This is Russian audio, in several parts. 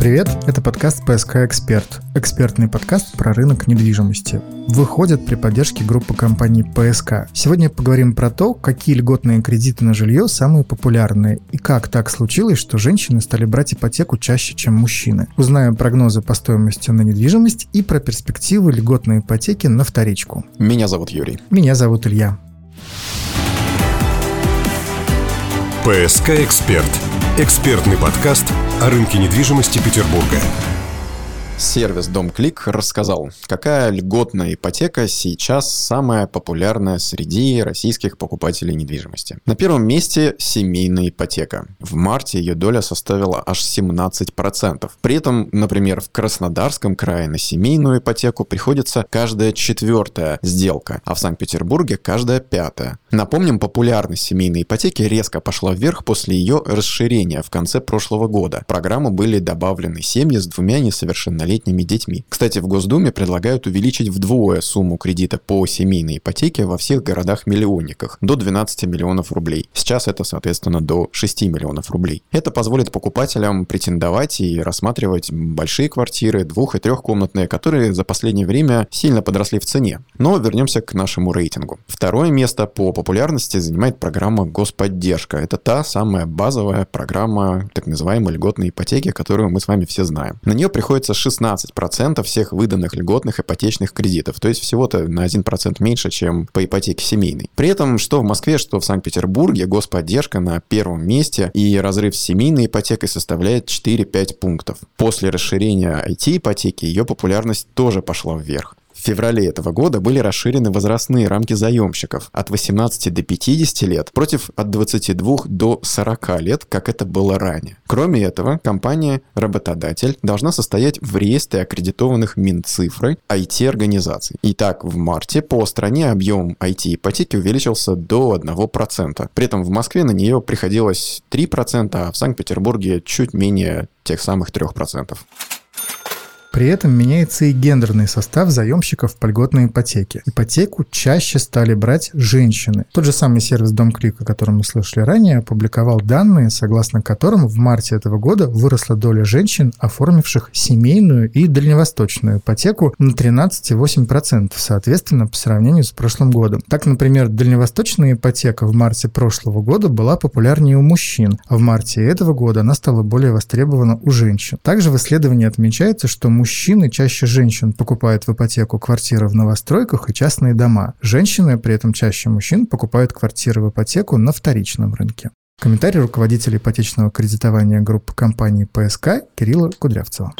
Привет, это подкаст «ПСК Эксперт», экспертный подкаст про рынок недвижимости. Выходит при поддержке группы компаний «ПСК». Сегодня поговорим про то, какие льготные кредиты на жилье самые популярные и как так случилось, что женщины стали брать ипотеку чаще, чем мужчины. Узнаем прогнозы по стоимости на недвижимость и про перспективы льготной ипотеки на вторичку. Меня зовут Юрий. Меня зовут Илья. ПСК «Эксперт» – экспертный подкаст о рынке недвижимости Петербурга. Сервис «Дом-клик» рассказал, какая льготная ипотека сейчас самая популярная среди российских покупателей недвижимости. На первом месте семейная ипотека. В марте ее доля составила аж 17%. При этом, например, в Краснодарском крае на семейную ипотеку приходится каждая четвертая сделка, а в Санкт-Петербурге каждая пятая. Напомним, популярность семейной ипотеки резко пошла вверх после ее расширения в конце прошлого года. В программу были добавлены семьи с двумя несовершеннолетними малолетними детьми. Кстати, в Госдуме предлагают увеличить вдвое сумму кредита по семейной ипотеке во всех городах-миллионниках до 12 миллионов рублей. Сейчас это, соответственно, до 6 миллионов рублей. Это позволит покупателям претендовать и рассматривать большие квартиры, двух- и трехкомнатные, которые за последнее время сильно подросли в цене. Но вернемся к нашему рейтингу. Второе место по популярности занимает программа «Господдержка». Это та самая базовая программа так называемой льготной ипотеки, которую мы с вами все знаем. На нее приходится 16 16% всех выданных льготных ипотечных кредитов. То есть всего-то на 1% меньше, чем по ипотеке семейной. При этом, что в Москве, что в Санкт-Петербурге, господдержка на первом месте и разрыв с семейной ипотекой составляет 4-5 пунктов. После расширения IT-ипотеки ее популярность тоже пошла вверх. В феврале этого года были расширены возрастные рамки заемщиков от 18 до 50 лет против от 22 до 40 лет, как это было ранее. Кроме этого, компания-работодатель должна состоять в реестре аккредитованных Минцифрой IT-организаций. Итак, в марте по стране объем IT-ипотеки увеличился до 1%. При этом в Москве на нее приходилось 3%, а в Санкт-Петербурге чуть менее тех самых 3%. При этом меняется и гендерный состав заемщиков по льготной ипотеке. Ипотеку чаще стали брать женщины. Тот же самый сервис Домклик, о котором мы слышали ранее, опубликовал данные, согласно которым в марте этого года выросла доля женщин, оформивших семейную и дальневосточную ипотеку на 13,8%, соответственно, по сравнению с прошлым годом. Так, например, дальневосточная ипотека в марте прошлого года была популярнее у мужчин, а в марте этого года она стала более востребована у женщин. Также в исследовании отмечается, что мужчины чаще женщин покупают в ипотеку квартиры в новостройках и частные дома. Женщины при этом чаще мужчин покупают квартиры в ипотеку на вторичном рынке. Комментарий руководителя ипотечного кредитования группы компании ПСК Кирилла Кудрявцева.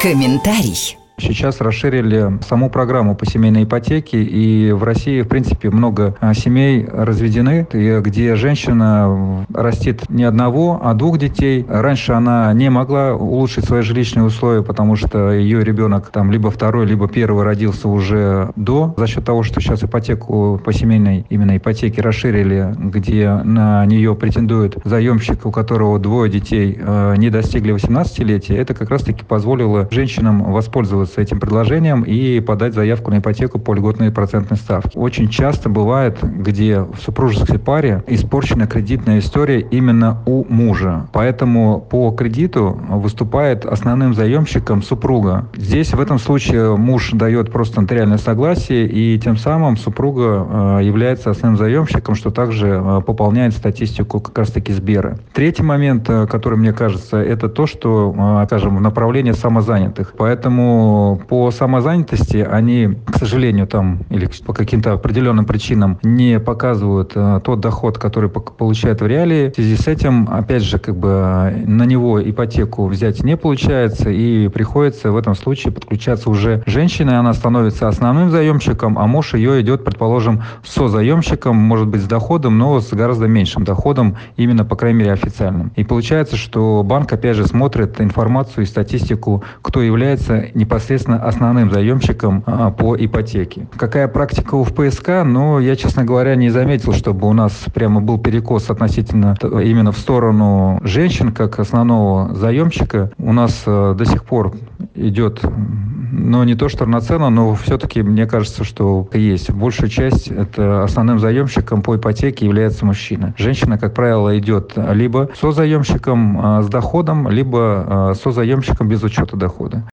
Комментарий. Сейчас расширили саму программу по семейной ипотеке, и в России, в принципе, много а, семей разведены, где женщина растит не одного, а двух детей. Раньше она не могла улучшить свои жилищные условия, потому что ее ребенок там либо второй, либо первый родился уже до. За счет того, что сейчас ипотеку по семейной именно ипотеке расширили, где на нее претендует заемщик, у которого двое детей а, не достигли 18-летия, это как раз-таки позволило женщинам воспользоваться воспользоваться этим предложением и подать заявку на ипотеку по льготной процентной ставке. Очень часто бывает, где в супружеской паре испорчена кредитная история именно у мужа. Поэтому по кредиту выступает основным заемщиком супруга. Здесь в этом случае муж дает просто нотариальное согласие, и тем самым супруга э, является основным заемщиком, что также э, пополняет статистику как раз-таки Сбера. Третий момент, э, который мне кажется, это то, что, скажем, в направлении самозанятых. Поэтому по самозанятости они, к сожалению, там или по каким-то определенным причинам не показывают э, тот доход, который получают в реалии. В связи с этим, опять же, как бы на него ипотеку взять не получается, и приходится в этом случае подключаться уже женщина, она становится основным заемщиком, а муж ее идет, предположим, созаемщиком, может быть, с доходом, но с гораздо меньшим доходом, именно, по крайней мере, официальным. И получается, что банк, опять же, смотрит информацию и статистику, кто является непосредственно непосредственно основным заемщиком а, по ипотеке. Какая практика у ФПСК? Ну, я, честно говоря, не заметил, чтобы у нас прямо был перекос относительно именно в сторону женщин как основного заемщика. У нас э, до сих пор идет но не то, что равноценно, но все-таки мне кажется, что есть. Большая часть это основным заемщиком по ипотеке является мужчина. Женщина, как правило, идет либо со заемщиком с доходом, либо со заемщиком без учета дохода.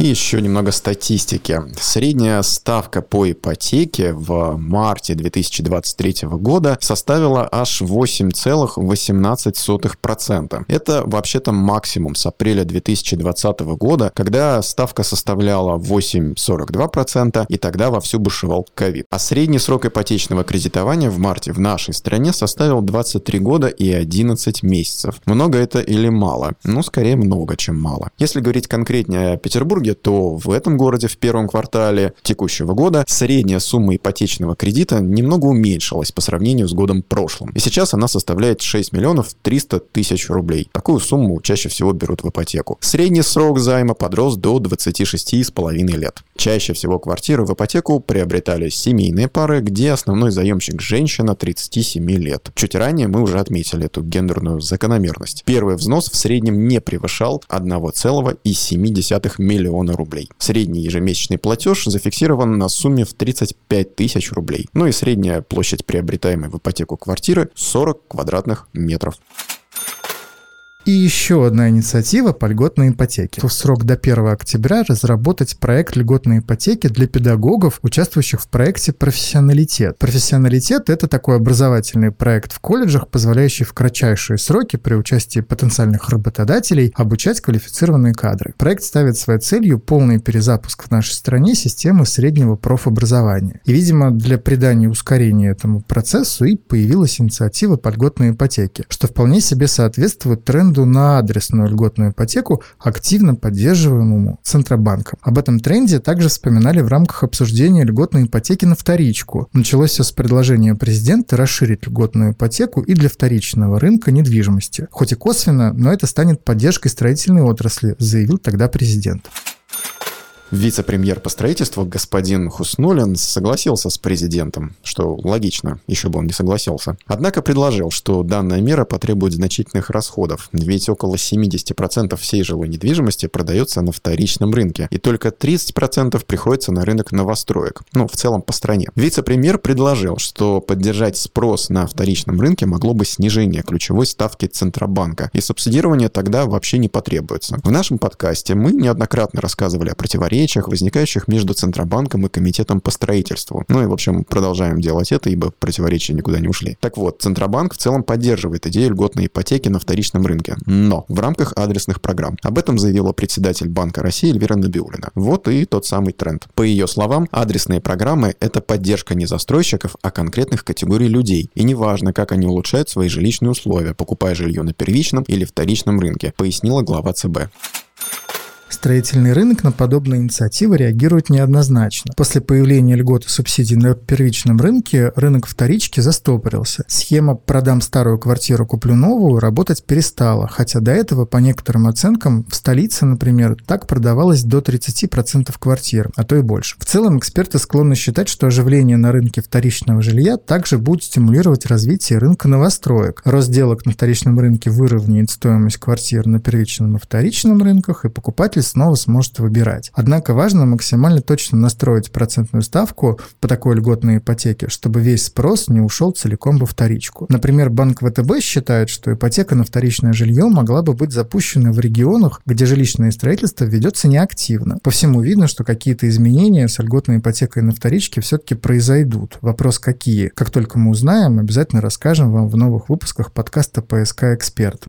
И еще немного статистики. Средняя ставка по ипотеке в марте 2023 года составила аж 8,18%. Это вообще-то максимум с апреля 2020 года, когда ставка составляла 8,42%, и тогда вовсю бушевал ковид. А средний срок ипотечного кредитования в марте в нашей стране составил 23 года и 11 месяцев. Много это или мало? Ну, скорее много, чем мало. Если говорить конкретнее о Петербурге, Петербурге, то в этом городе в первом квартале текущего года средняя сумма ипотечного кредита немного уменьшилась по сравнению с годом прошлым. И сейчас она составляет 6 миллионов 300 тысяч рублей. Такую сумму чаще всего берут в ипотеку. Средний срок займа подрос до 26,5 лет. Чаще всего квартиры в ипотеку приобретали семейные пары, где основной заемщик женщина 37 лет. Чуть ранее мы уже отметили эту гендерную закономерность. Первый взнос в среднем не превышал 1,7 миллиона миллиона рублей. Средний ежемесячный платеж зафиксирован на сумме в 35 тысяч рублей. Ну и средняя площадь приобретаемой в ипотеку квартиры 40 квадратных метров. И еще одна инициатива по льготной ипотеке. В срок до 1 октября разработать проект льготной ипотеки для педагогов, участвующих в проекте «Профессионалитет». «Профессионалитет» — это такой образовательный проект в колледжах, позволяющий в кратчайшие сроки при участии потенциальных работодателей обучать квалифицированные кадры. Проект ставит своей целью полный перезапуск в нашей стране системы среднего профобразования. И, видимо, для придания ускорения этому процессу и появилась инициатива по льготной ипотеке, что вполне себе соответствует тренду тренду на адресную льготную ипотеку, активно поддерживаемому Центробанком. Об этом тренде также вспоминали в рамках обсуждения льготной ипотеки на вторичку. Началось все с предложения президента расширить льготную ипотеку и для вторичного рынка недвижимости. Хоть и косвенно, но это станет поддержкой строительной отрасли, заявил тогда президент. Вице-премьер по строительству господин Хуснулин согласился с президентом, что логично, еще бы он не согласился. Однако предложил, что данная мера потребует значительных расходов, ведь около 70% всей жилой недвижимости продается на вторичном рынке, и только 30% приходится на рынок новостроек, ну, в целом по стране. Вице-премьер предложил, что поддержать спрос на вторичном рынке могло бы снижение ключевой ставки Центробанка, и субсидирование тогда вообще не потребуется. В нашем подкасте мы неоднократно рассказывали о противоречиях противоречиях, возникающих между Центробанком и Комитетом по строительству. Ну и, в общем, продолжаем делать это, ибо противоречия никуда не ушли. Так вот, Центробанк в целом поддерживает идею льготной ипотеки на вторичном рынке, но в рамках адресных программ. Об этом заявила председатель Банка России Эльвира Набиулина. Вот и тот самый тренд. По ее словам, адресные программы – это поддержка не застройщиков, а конкретных категорий людей. И неважно, как они улучшают свои жилищные условия, покупая жилье на первичном или вторичном рынке, пояснила глава ЦБ. Строительный рынок на подобные инициативы реагирует неоднозначно. После появления льгот и субсидий на первичном рынке рынок вторички застопорился. Схема «продам старую квартиру, куплю новую» работать перестала, хотя до этого, по некоторым оценкам, в столице, например, так продавалось до 30% квартир, а то и больше. В целом, эксперты склонны считать, что оживление на рынке вторичного жилья также будет стимулировать развитие рынка новостроек. Рост сделок на вторичном рынке выровняет стоимость квартир на первичном и вторичном рынках, и покупатель покупатель снова сможет выбирать. Однако важно максимально точно настроить процентную ставку по такой льготной ипотеке, чтобы весь спрос не ушел целиком во вторичку. Например, банк ВТБ считает, что ипотека на вторичное жилье могла бы быть запущена в регионах, где жилищное строительство ведется неактивно. По всему видно, что какие-то изменения с льготной ипотекой на вторичке все-таки произойдут. Вопрос какие? Как только мы узнаем, обязательно расскажем вам в новых выпусках подкаста «ПСК Эксперт».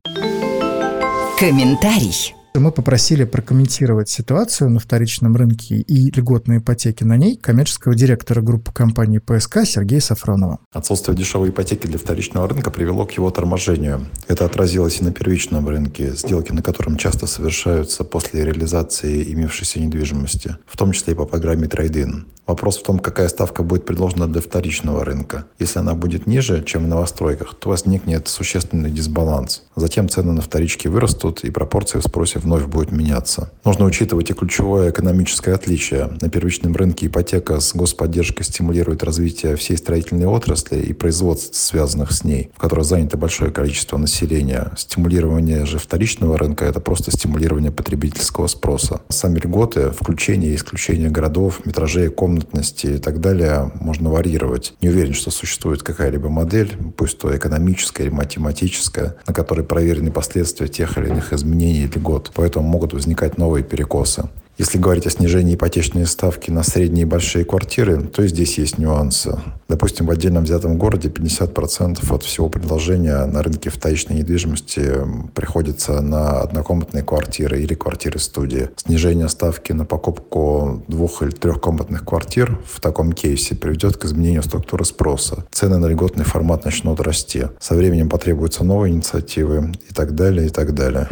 Комментарий. Мы попросили прокомментировать ситуацию на вторичном рынке и льготные ипотеки на ней коммерческого директора группы компании ПСК Сергея Сафронова. Отсутствие дешевой ипотеки для вторичного рынка привело к его торможению. Это отразилось и на первичном рынке, сделки на котором часто совершаются после реализации имевшейся недвижимости, в том числе и по программе трейдин. Вопрос в том, какая ставка будет предложена для вторичного рынка. Если она будет ниже, чем в новостройках, то возникнет существенный дисбаланс. Затем цены на вторички вырастут, и пропорции в спросе вновь будут меняться. Нужно учитывать и ключевое экономическое отличие. На первичном рынке ипотека с господдержкой стимулирует развитие всей строительной отрасли и производств, связанных с ней, в которой занято большое количество населения. Стимулирование же вторичного рынка – это просто стимулирование потребительского спроса. Сами льготы, включение и исключение городов, метражей, комнатности и так далее можно варьировать. Не уверен, что существует какая-либо модель, пусть то экономическая или математическая, на которой проверены последствия тех или иных изменений льгот. Поэтому могут возникать новые перекосы. Если говорить о снижении ипотечной ставки на средние и большие квартиры, то и здесь есть нюансы. Допустим, в отдельном взятом городе 50% от всего предложения на рынке вторичной недвижимости приходится на однокомнатные квартиры или квартиры-студии. Снижение ставки на покупку двух- или трехкомнатных квартир в таком кейсе приведет к изменению структуры спроса. Цены на льготный формат начнут расти. Со временем потребуются новые инициативы и так далее, и так далее.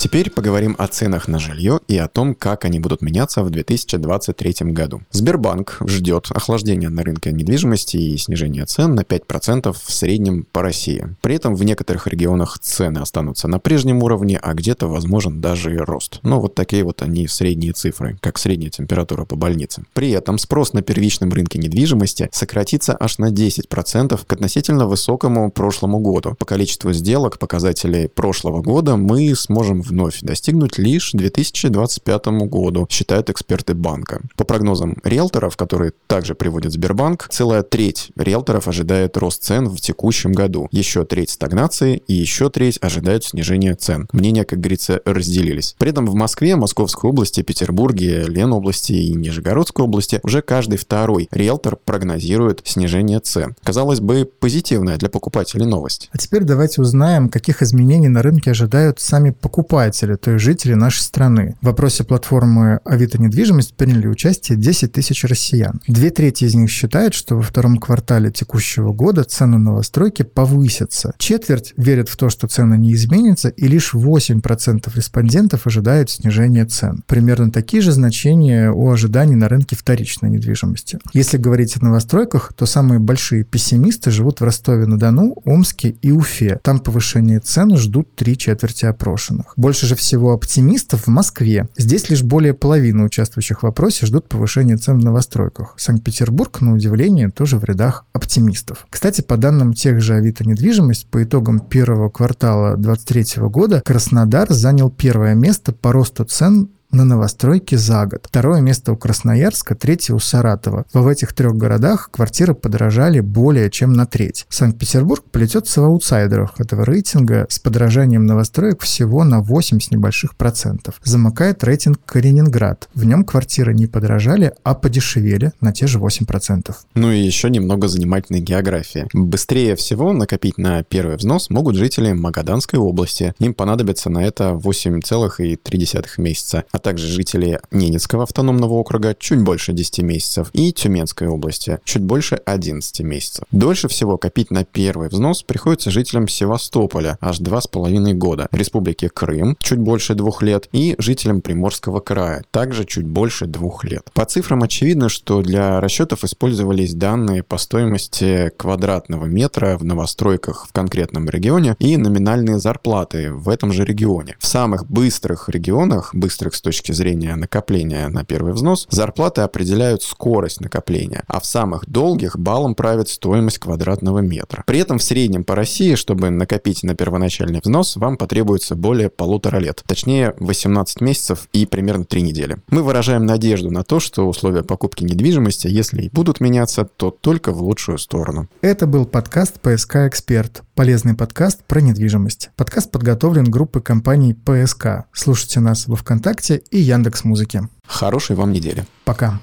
Теперь поговорим о ценах на жилье и о том, как они будут меняться в 2023 году. Сбербанк ждет охлаждения на рынке недвижимости и снижения цен на 5% в среднем по России. При этом в некоторых регионах цены останутся на прежнем уровне, а где-то возможен даже и рост. Но вот такие вот они средние цифры, как средняя температура по больнице. При этом спрос на первичном рынке недвижимости сократится аж на 10% к относительно высокому прошлому году. По количеству сделок показателей прошлого года мы сможем вновь достигнуть лишь 2025 году, считают эксперты банка. По прогнозам риэлторов, которые также приводит Сбербанк, целая треть риэлторов ожидает рост цен в текущем году, еще треть стагнации и еще треть ожидают снижения цен. Мнения, как говорится, разделились. При этом в Москве, Московской области, Петербурге, Ленобласти и Нижегородской области уже каждый второй риэлтор прогнозирует снижение цен. Казалось бы, позитивная для покупателей новость. А теперь давайте узнаем, каких изменений на рынке ожидают сами покупатели покупатели, то есть жители нашей страны. В вопросе платформы Авито недвижимость приняли участие 10 тысяч россиян. Две трети из них считают, что во втором квартале текущего года цены новостройки повысятся. Четверть верят в то, что цены не изменятся, и лишь 8% респондентов ожидают снижения цен. Примерно такие же значения у ожиданий на рынке вторичной недвижимости. Если говорить о новостройках, то самые большие пессимисты живут в Ростове-на-Дону, Омске и Уфе. Там повышение цен ждут три четверти опрошенных. Больше же всего оптимистов в Москве. Здесь лишь более половины участвующих в вопросе ждут повышения цен в новостройках. Санкт-Петербург, на удивление, тоже в рядах оптимистов. Кстати, по данным тех же Авито недвижимость, по итогам первого квартала 2023 года Краснодар занял первое место по росту цен на новостройки за год. Второе место у Красноярска, третье у Саратова. В этих трех городах квартиры подорожали более чем на треть. Санкт-Петербург плетется в аутсайдерах этого рейтинга с подорожанием новостроек всего на 8 с небольших процентов. Замыкает рейтинг Калининград. В нем квартиры не подорожали, а подешевели на те же 8 процентов. Ну и еще немного занимательной географии. Быстрее всего накопить на первый взнос могут жители Магаданской области. Им понадобится на это 8,3 месяца. Также жители Ненецкого автономного округа чуть больше 10 месяцев и Тюменской области чуть больше 11 месяцев. Дольше всего копить на первый взнос приходится жителям Севастополя аж 2,5 года, Республики Крым чуть больше двух лет и жителям Приморского края также чуть больше двух лет. По цифрам очевидно, что для расчетов использовались данные по стоимости квадратного метра в новостройках в конкретном регионе и номинальные зарплаты в этом же регионе. В самых быстрых регионах, быстрых с точки зрения накопления на первый взнос, зарплаты определяют скорость накопления, а в самых долгих баллом правит стоимость квадратного метра. При этом в среднем по России, чтобы накопить на первоначальный взнос, вам потребуется более полутора лет, точнее 18 месяцев и примерно 3 недели. Мы выражаем надежду на то, что условия покупки недвижимости, если и будут меняться, то только в лучшую сторону. Это был подкаст «ПСК Эксперт». Полезный подкаст про недвижимость. Подкаст подготовлен группой компаний «ПСК». Слушайте нас во Вконтакте и Яндекс Музыки. Хорошей вам недели. Пока.